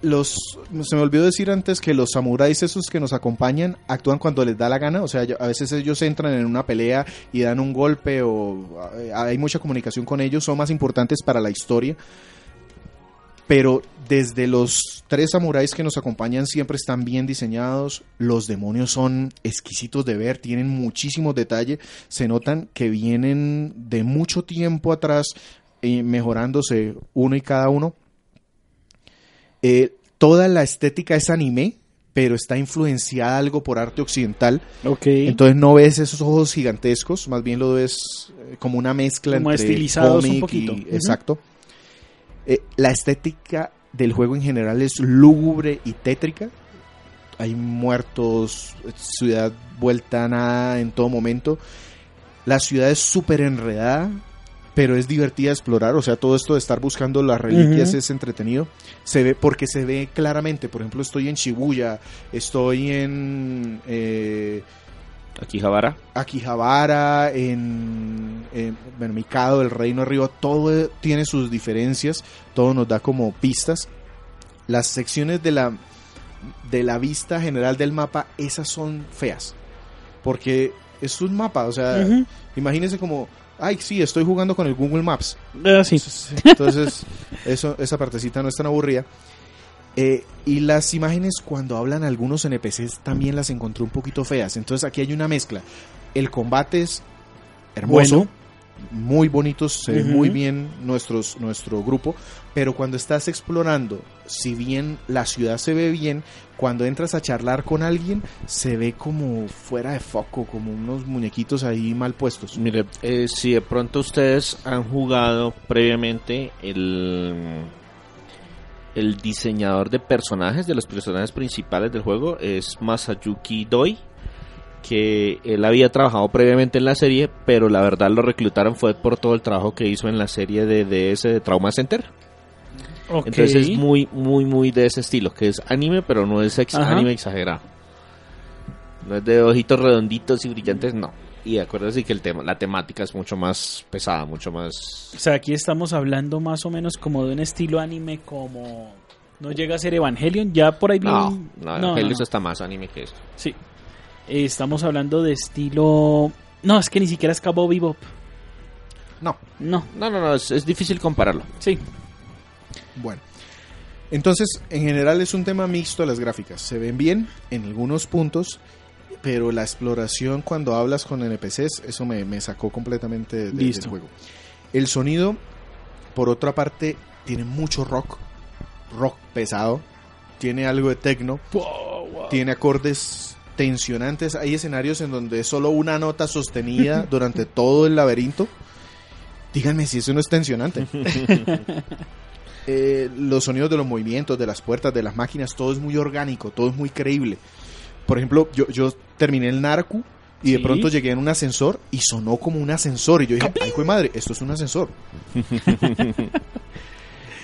Los, se me olvidó decir antes que los samuráis esos que nos acompañan actúan cuando les da la gana, o sea, a veces ellos entran en una pelea y dan un golpe o eh, hay mucha comunicación con ellos, son más importantes para la historia. Pero desde los tres samuráis que nos acompañan siempre están bien diseñados, los demonios son exquisitos de ver, tienen muchísimo detalle, se notan que vienen de mucho tiempo atrás eh, mejorándose uno y cada uno. Eh, toda la estética es anime, pero está influenciada algo por arte occidental. Ok. Entonces no ves esos ojos gigantescos, más bien lo ves eh, como una mezcla Como entre estilizados un cómic poquito. y- exacto. Eh, la estética del juego en general es lúgubre y tétrica. Hay muertos, ciudad vuelta a nada en todo momento. La ciudad es súper enredada, pero es divertida explorar. O sea, todo esto de estar buscando las reliquias es entretenido. Se ve, porque se ve claramente. Por ejemplo, estoy en Shibuya, estoy en eh, Aquí Javara. Akihabara, en, en bueno, Mikado, el Reino Arriba, todo tiene sus diferencias, todo nos da como pistas. Las secciones de la, de la vista general del mapa, esas son feas, porque es un mapa, o sea, imagínense como, ay, sí, estoy jugando con el Google Maps. Ah, sí. Entonces, eso, esa partecita no es tan aburrida. Eh, y las imágenes, cuando hablan algunos NPCs, también las encontré un poquito feas. Entonces, aquí hay una mezcla. El combate es hermoso, Bueno. muy bonito, se ve muy bien nuestros, nuestro grupo. Pero cuando estás explorando, si bien la ciudad se ve bien, cuando entras a charlar con alguien, se ve como fuera de foco, como unos muñequitos ahí mal puestos. Mire, eh, si de pronto ustedes han jugado previamente el el diseñador de personajes, de los personajes principales del juego, es Masayuki Doi, que él había trabajado previamente en la serie, pero la verdad lo reclutaron fue por todo el trabajo que hizo en la serie de DS de Trauma Center. Entonces es muy, muy, muy de ese estilo, que es anime, pero no es ex- Ajá. anime exagerado. No es de ojitos redonditos y brillantes, no. Y acuérdense que el tema, la temática es mucho más pesada, mucho más... O sea, aquí estamos hablando más o menos como de un estilo anime como... No llega a ser Evangelion, ya por ahí No, no, no, Helios no. está más anime que esto. Sí. Eh, estamos hablando de estilo... No, es que ni siquiera es Cabo Bebop. No, No, No, no, no, es, es difícil compararlo. sí. Bueno, entonces en general es un tema mixto de las gráficas. Se ven bien en algunos puntos, pero la exploración cuando hablas con NPCs, eso me, me sacó completamente de- del Listo. juego. El sonido, por otra parte, tiene mucho rock, rock pesado, tiene algo de techno, tiene acordes tensionantes. Hay escenarios en donde es solo una nota sostenida durante todo el laberinto. Díganme si eso no es tensionante. Eh, los sonidos de los movimientos, de las puertas, de las máquinas, todo es muy orgánico, todo es muy creíble. Por ejemplo, yo, yo terminé el Narcu y de Sí. pronto llegué en un ascensor y sonó como un ascensor. Y yo dije, ay, fue madre, esto es un ascensor.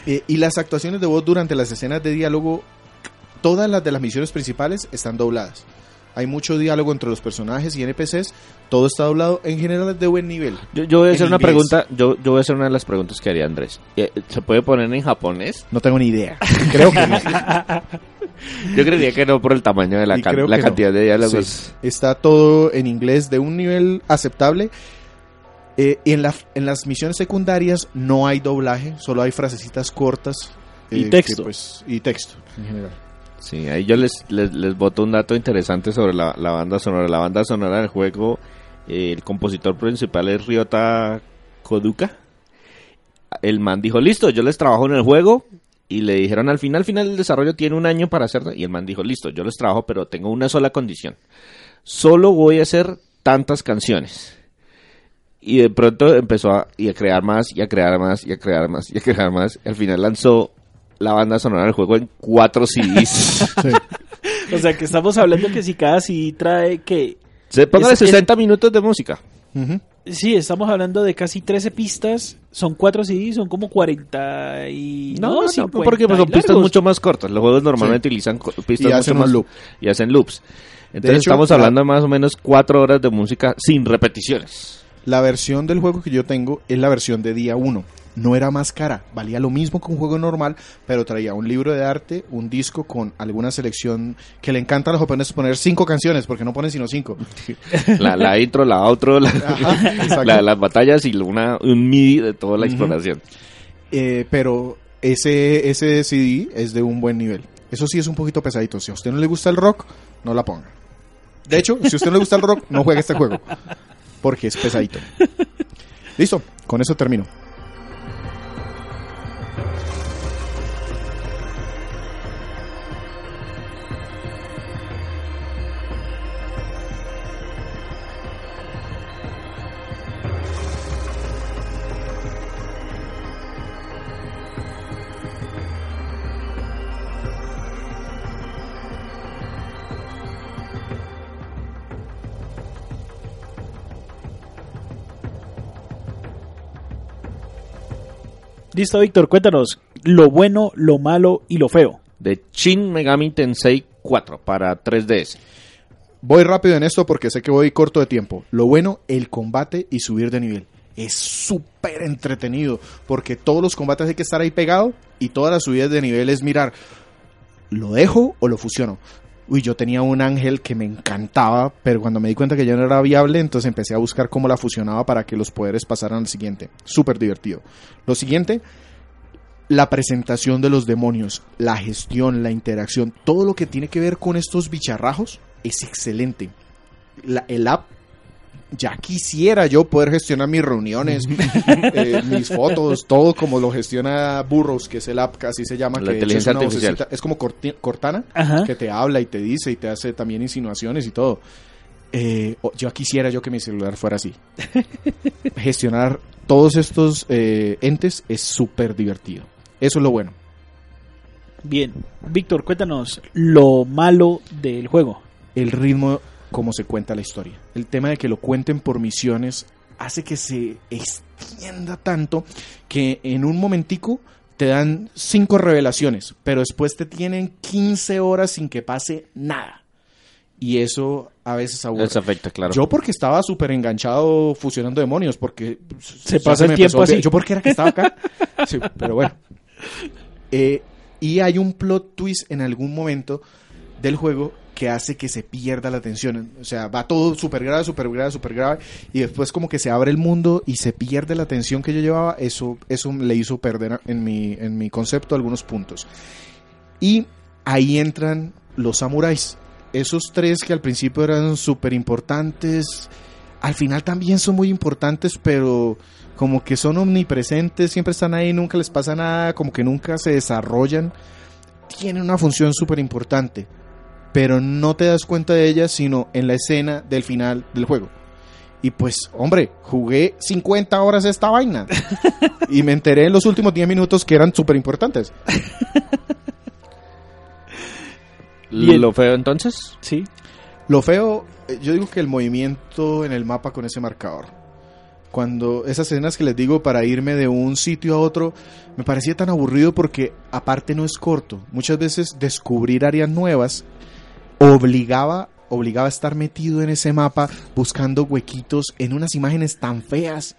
Eh, y las actuaciones de voz durante las escenas de diálogo, todas las de las misiones principales están dobladas. Hay mucho diálogo entre los personajes y NPCs, todo está doblado, en general es de buen nivel. Yo, yo voy a hacer una inglés. pregunta, yo, yo voy a hacer una de las preguntas que haría Andrés. Eh, ¿Se puede poner en japonés? No tengo ni idea. Creo que no. Yo creería que no por el tamaño de la, Y can- la que cantidad no. de diálogos. Sí. Está todo en inglés de un nivel aceptable. Eh, y en, la, en las misiones secundarias no hay doblaje, solo hay frasecitas cortas. Y que, texto. pues, y texto, en general. Sí, ahí yo les, les, les boto un dato interesante sobre la, la banda sonora. La banda sonora del juego, el compositor principal es Ryota Koduka. El man dijo, listo, yo les trabajo en el juego. Y le dijeron al final, al final del desarrollo tiene un año para hacerlo. Y el man dijo, listo, yo les trabajo, pero tengo una sola condición. Solo voy a hacer tantas canciones. y de pronto empezó a, crear más, y a crear más, y a crear más, y a crear más. Al final lanzó la banda sonora del juego en cuatro CDs. O sea, que estamos hablando que si cada CD trae que... Se pongan Es- 60 minutos de música. Sí, estamos hablando de casi 13 pistas, son 4 CDs, son como 40 y... No, no, 50 porque pues, son pistas mucho más cortas. Los juegos normalmente utilizan pistas Y mucho hacen más loop. y hacen loops. Entonces hecho, estamos la- hablando de más o menos cuatro horas de música sin repeticiones. La versión del juego que yo tengo es la versión de día 1. No era más cara, valía lo mismo que un juego normal, pero traía un libro de arte, un disco con alguna selección que le encanta a los japoneses poner cinco canciones, porque no ponen sino cinco. La, la intro, la outro, la, Ajá, exacto. la- las batallas y una, un MIDI de toda la exploración. Eh, pero ese, ese CD es de un buen nivel. Eso sí es un poquito pesadito. Si a usted no le gusta el rock, no la ponga. De hecho, si a usted no le gusta el rock, no juegue este juego. Porque es pesadito. Listo, con eso termino. Listo, Víctor, cuéntanos lo bueno, lo malo y lo feo. De Shin Megami Tensei 4 para 3DS. Voy rápido en esto porque sé que voy corto de tiempo. Lo bueno, el combate y subir de nivel. Es súper entretenido porque todos los combates hay que estar ahí pegado y todas las subidas de nivel es mirar, ¿lo dejo o lo fusiono? Uy, yo tenía un ángel que me encantaba, pero cuando me di cuenta que ya no era viable, entonces empecé a buscar cómo la fusionaba para que los poderes pasaran al siguiente. Súper divertido. Lo siguiente, la presentación de los demonios, la gestión, la interacción, todo lo que tiene que ver con estos bicharrajos es excelente. El app, ya quisiera yo poder gestionar mis reuniones, eh, mis fotos, todo como lo gestiona Burroughs, que es el app, que así se llama, La que inteligencia es, una artificial. vocecita- es como Cortana, Ajá. que te habla y te dice y te hace también insinuaciones y todo. Eh, yo quisiera yo que mi celular fuera así. Gestionar todos estos eh, entes es súper divertido. Eso es lo bueno. Bien. Víctor, cuéntanos lo malo del juego. El ritmo como se cuenta la historia. El tema de que lo cuenten por misiones hace que se extienda tanto que en un momentico te dan cinco revelaciones, pero después te tienen 15 horas sin que pase nada. Y eso a veces aburre. Les afecta, claro. Yo porque estaba súper enganchado fusionando demonios, porque Se pasa el tiempo así. Yo porque era que estaba acá. Sí, pero bueno. Eh, y hay un plot twist en algún momento del juego que hace que se pierda la atención. O sea, va todo súper grave, súper grave, súper grave. Y después como que se abre el mundo y se pierde la atención que yo llevaba. Eso, eso le hizo perder en mi, en mi concepto algunos puntos. Y ahí entran los samuráis. Esos tres que al principio eran súper importantes, al final también son muy importantes, pero como que son omnipresentes, siempre están ahí, nunca les pasa nada, como que nunca se desarrollan. Tienen una función súper importante, pero no te das cuenta de ella sino en la escena del final del juego. Y pues, hombre, jugué 50 horas esta vaina. y me enteré en los últimos 10 minutos que eran súper importantes. Lo feo entonces. Sí. Lo feo, eh, yo digo que el movimiento en el mapa con ese marcador. Cuando esas escenas que les digo para irme de un sitio a otro, me parecía tan aburrido porque aparte no es corto. Muchas veces descubrir áreas nuevas obligaba, obligaba a estar metido en ese mapa buscando huequitos en unas imágenes tan feas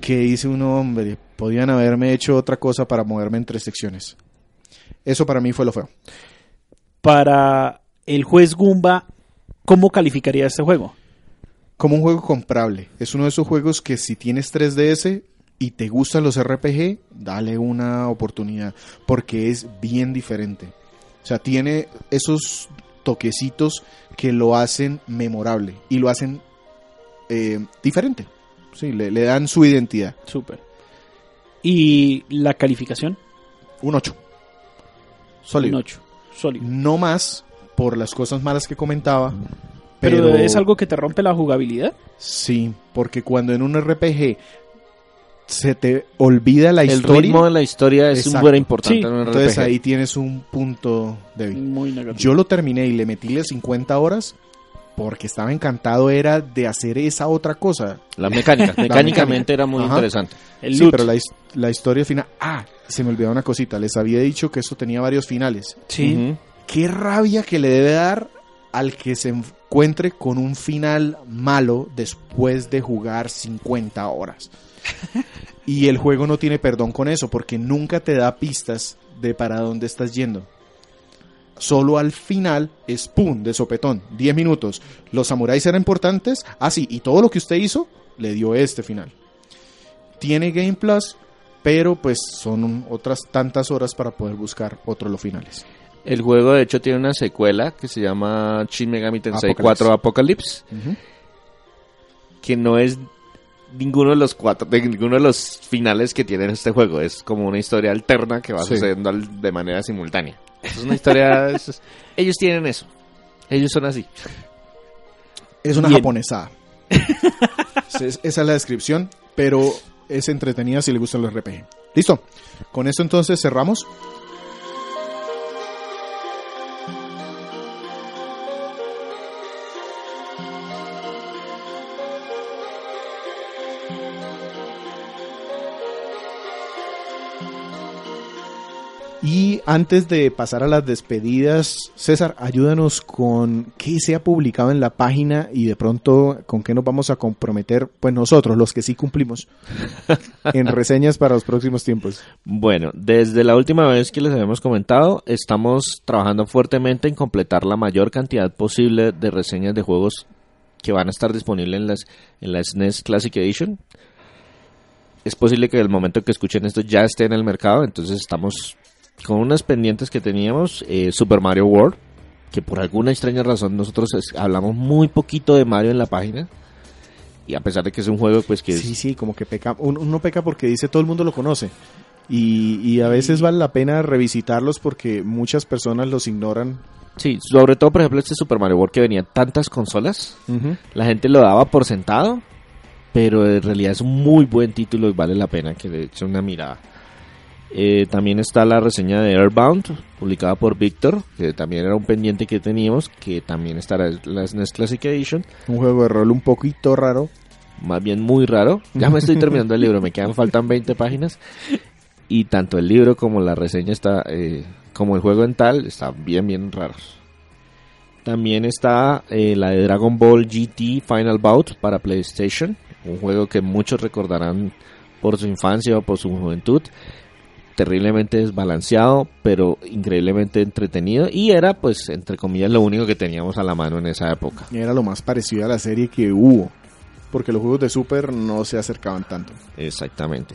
que dice uno, hombre, podían haberme hecho otra cosa para moverme entre secciones. Eso para mí fue lo feo. Para el juez Goomba, ¿cómo calificaría este juego? como un juego comprable. Es uno de esos juegos que si tienes 3DS y te gustan los RPG, dale una oportunidad, porque es bien diferente. O sea, tiene esos toquecitos que lo hacen memorable y lo hacen eh, diferente. Sí, le, le dan su identidad. Súper. ¿Y la calificación? Un 8. Sólido. Un 8. Sólido. No más por las cosas malas que comentaba, Pero, Pero- es algo que te rompe la jugabilidad. Sí, porque cuando en un RPG se te olvida la el historia, ritmo de la historia es un Exacto. buen importante Sí, en un entonces RPG. ahí tienes un punto débil. Muy negativo. Yo lo terminé y le metí las 50 horas porque estaba encantado era de hacer esa otra cosa. La mecánica, mecánicamente era muy Ajá. interesante. el Sí, loot. pero la, his- la historia final... Ah, se me olvidó una cosita. Les había dicho que esto tenía varios finales. Sí. Qué rabia que le debe dar al que se encuentre con un final malo después de jugar 50 horas. Y el juego no tiene perdón con eso porque nunca te da pistas de para dónde estás yendo. Solo al final es pum, de sopetón, 10 minutos. Los samuráis eran importantes, así, y todo lo que usted hizo le dio este final. Tiene Game Plus, pero pues son otras tantas horas para poder buscar otros los finales. El juego, de hecho, tiene una secuela que se llama Shin Megami Tensei Apocalypse. 4 Apocalypse, que no es ninguno de los cuatro, de ninguno de los finales que tiene este juego. Es como una historia alterna que va Sí. sucediendo al- de manera simultánea. Es una historia... es- ellos tienen eso. Ellos son así. Es una Bien. japonesada. Es- Esa es la descripción, pero es entretenida si le gustan los RPG. Listo. Con esto entonces cerramos. Y antes de pasar a las despedidas, César, ayúdanos con qué se ha publicado en la página y de pronto con qué nos vamos a comprometer, pues nosotros, los que sí cumplimos, en reseñas para los próximos tiempos. Bueno, desde la última vez que les habíamos comentado, estamos trabajando fuertemente en completar la mayor cantidad posible de reseñas de juegos que van a estar disponibles en las en la SNES Classic Edition. Es posible que el momento que escuchen esto ya esté en el mercado, entonces estamos con unas pendientes que teníamos, eh, Super Mario World, que por alguna extraña razón nosotros hablamos muy poquito de Mario en la página. Y a pesar de que es un juego pues que es- Sí, sí, como que peca, uno, uno peca porque dice todo el mundo lo conoce. Y, y a veces vale la pena revisitarlos porque muchas personas los ignoran. Sí, sobre todo, por ejemplo, este Super Mario World que venía tantas consolas, la gente lo daba por sentado, pero en realidad es un muy buen título y vale la pena que le echen una mirada. Eh, también está la reseña de Airbound, publicada por Victor, que también era un pendiente que teníamos, que también estará en la SNES Classic Edition, Un juego de rol un poquito raro. más bien muy raro. Ya me estoy terminando el libro, me quedan faltan 20 páginas. Y tanto el libro como la reseña está, eh, como el juego en tal, están bien, bien raros. También está eh, la de Dragon Ball GT Final Bout para PlayStation, un juego que muchos recordarán por su infancia o por su juventud. Terriblemente desbalanceado, pero increíblemente entretenido. Y era, pues, entre comillas, lo único que teníamos a la mano en esa época. Era lo más parecido a la serie que hubo. Porque los juegos de Super no se acercaban tanto. Exactamente.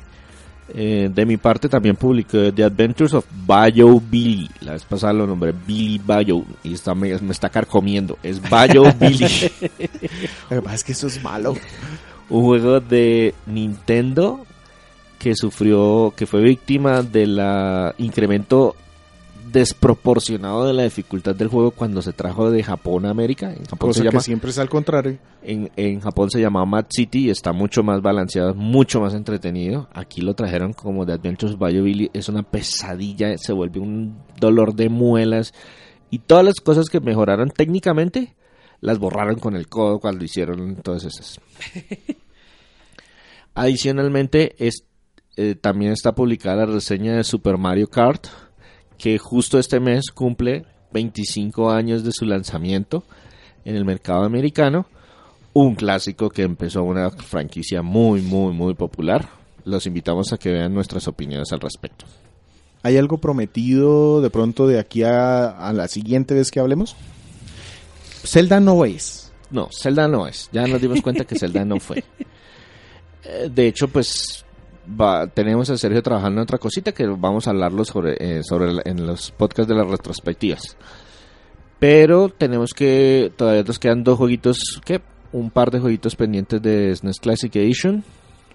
Eh, de mi parte también publiqué The Adventures of Bayo Billy. La vez pasada lo nombré Billy Bayo y está, me, me está carcomiendo. Es Bayo Billy. Lo que pasa es que eso es malo. Un juego de Nintendo que sufrió, que fue víctima del incremento desproporcionado de la dificultad del juego cuando se trajo de Japón a América. En Japón Cosa se que llama siempre es al contrario. En, en Japón se llamaba Mad City y está mucho más balanceado, mucho más entretenido. Aquí lo trajeron como The Adventures Bio Billy. Es una pesadilla, se vuelve un dolor de muelas. Y todas las cosas que mejoraron técnicamente, las borraron con el codo cuando hicieron todas esas. Adicionalmente, es, eh, también está publicada la reseña de Super Mario Kart, que justo este mes cumple 25 años de su lanzamiento en el mercado americano un clásico que empezó una franquicia muy, muy, muy popular. Los invitamos a que vean nuestras opiniones al respecto. ¿Hay algo prometido de pronto de aquí a, a la siguiente vez que hablemos? Zelda no es. No, Zelda no es. Ya nos dimos cuenta que Zelda no fue. Eh, De hecho, pues va- tenemos a Sergio trabajando en otra cosita que vamos a hablarlo sobre, eh, sobre el- en los podcasts de las retrospectivas. Pero tenemos que, todavía nos quedan dos jueguitos, que un par de jueguitos pendientes de SNES Classic Edition.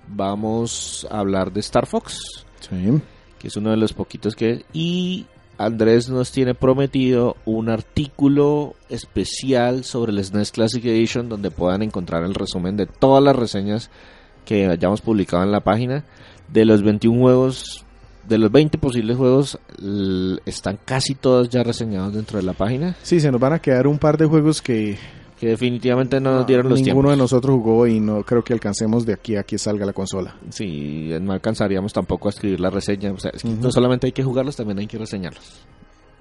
Vamos a hablar de Star Fox. Sí. que es uno de los poquitos que... Y Andrés nos tiene prometido un artículo especial sobre el SNES Classic Edition donde puedan encontrar el resumen de todas las reseñas que hayamos publicado en la página. De los 21 juegos, de los 20 posibles juegos, están casi todos ya reseñados dentro de la página, Sí, se nos van a quedar un par de juegos que que definitivamente no nos dieron los ninguno de tiempos. nosotros jugó y no creo que alcancemos de aquí a que salga la consola. Sí, no alcanzaríamos tampoco a escribir la reseña. O sea, es que Ujú. no solamente hay que jugarlos, también hay que reseñarlos.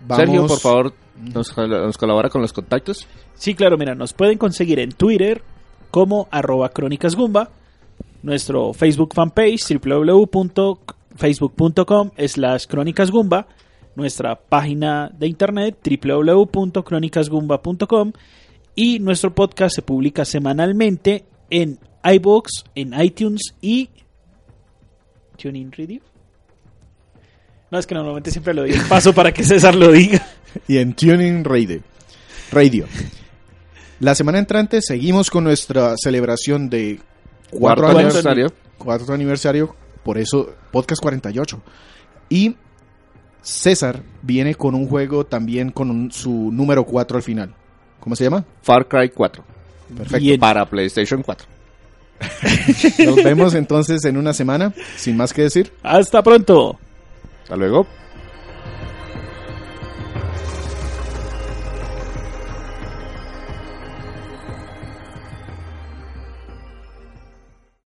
Vamos- Sergio, por favor, nos, nos colabora con los contactos. Sí, claro, mira, nos pueden conseguir en Twitter como arroba crónicasgumba, nuestro Facebook fanpage www.facebook.com slash crónicasgumba, nuestra página de internet www.crónicasgumba.com y nuestro podcast se publica semanalmente en iBox, en iTunes y TuneIn Radio. No, es que normalmente siempre lo el paso para que César lo diga. y en Tuning Radio. Radio. La semana entrante seguimos con nuestra celebración de cuatro aniversario. cuarto aniversario, por eso podcast 48. Y César viene con un juego también con un- su número 4 al final. ¿Cómo se llama? Far Cry 4. Perfecto. Bien. Para PlayStation 4. Nos vemos entonces en una semana, sin más que decir. Hasta pronto. Hasta luego.